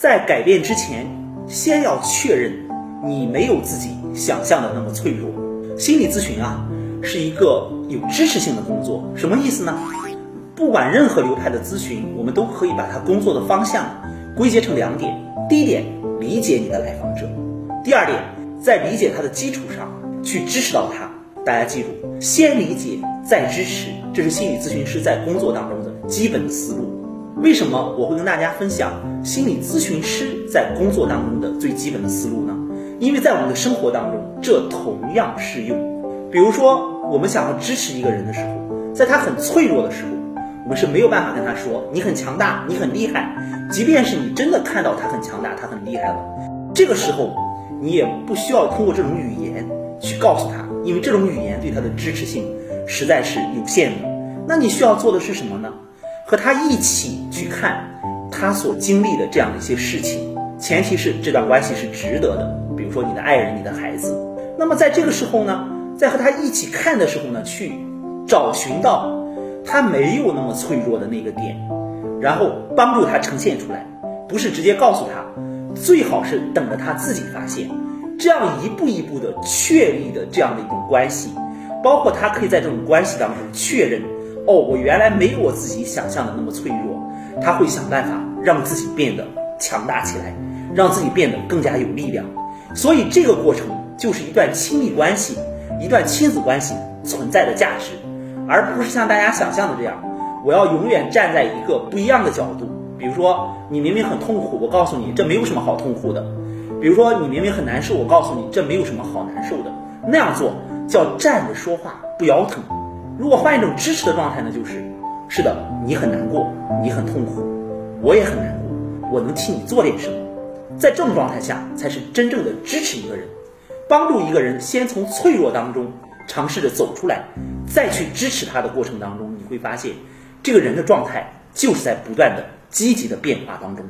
在改变之前，先要确认你没有自己想象的那么脆弱。心理咨询啊，是一个有支持性的工作，什么意思呢？不管任何流派的咨询，我们都可以把它工作的方向归结成两点：第一点，理解你的来访者；第二点，在理解他的基础上去支持到他。大家记住，先理解再支持，这是心理咨询师在工作当中的基本思路。为什么我会跟大家分享心理咨询师在工作当中的最基本的思路呢？因为在我们的生活当中，这同样适用。比如说，我们想要支持一个人的时候，在他很脆弱的时候，我们是没有办法跟他说你很强大，你很厉害。即便是你真的看到他很强大，他很厉害了，这个时候你也不需要通过这种语言去告诉他，因为这种语言对他的支持性实在是有限的。那你需要做的是什么呢？和他一起去看他所经历的这样的一些事情，前提是这段关系是值得的。比如说你的爱人、你的孩子，那么在这个时候呢，在和他一起看的时候呢，去找寻到他没有那么脆弱的那个点，然后帮助他呈现出来，不是直接告诉他，最好是等着他自己发现，这样一步一步的确立的这样的一种关系，包括他可以在这种关系当中确认。哦，我原来没有我自己想象的那么脆弱，他会想办法让自己变得强大起来，让自己变得更加有力量。所以这个过程就是一段亲密关系，一段亲子关系存在的价值，而不是像大家想象的这样，我要永远站在一个不一样的角度。比如说你明明很痛苦，我告诉你这没有什么好痛苦的；比如说你明明很难受，我告诉你这没有什么好难受的。那样做叫站着说话不腰疼。如果换一种支持的状态呢？就是，是的，你很难过，你很痛苦，我也很难过，我能替你做点什么？在这种状态下，才是真正的支持一个人，帮助一个人先从脆弱当中尝试着走出来，再去支持他的过程当中，你会发现，这个人的状态就是在不断的积极的变化当中。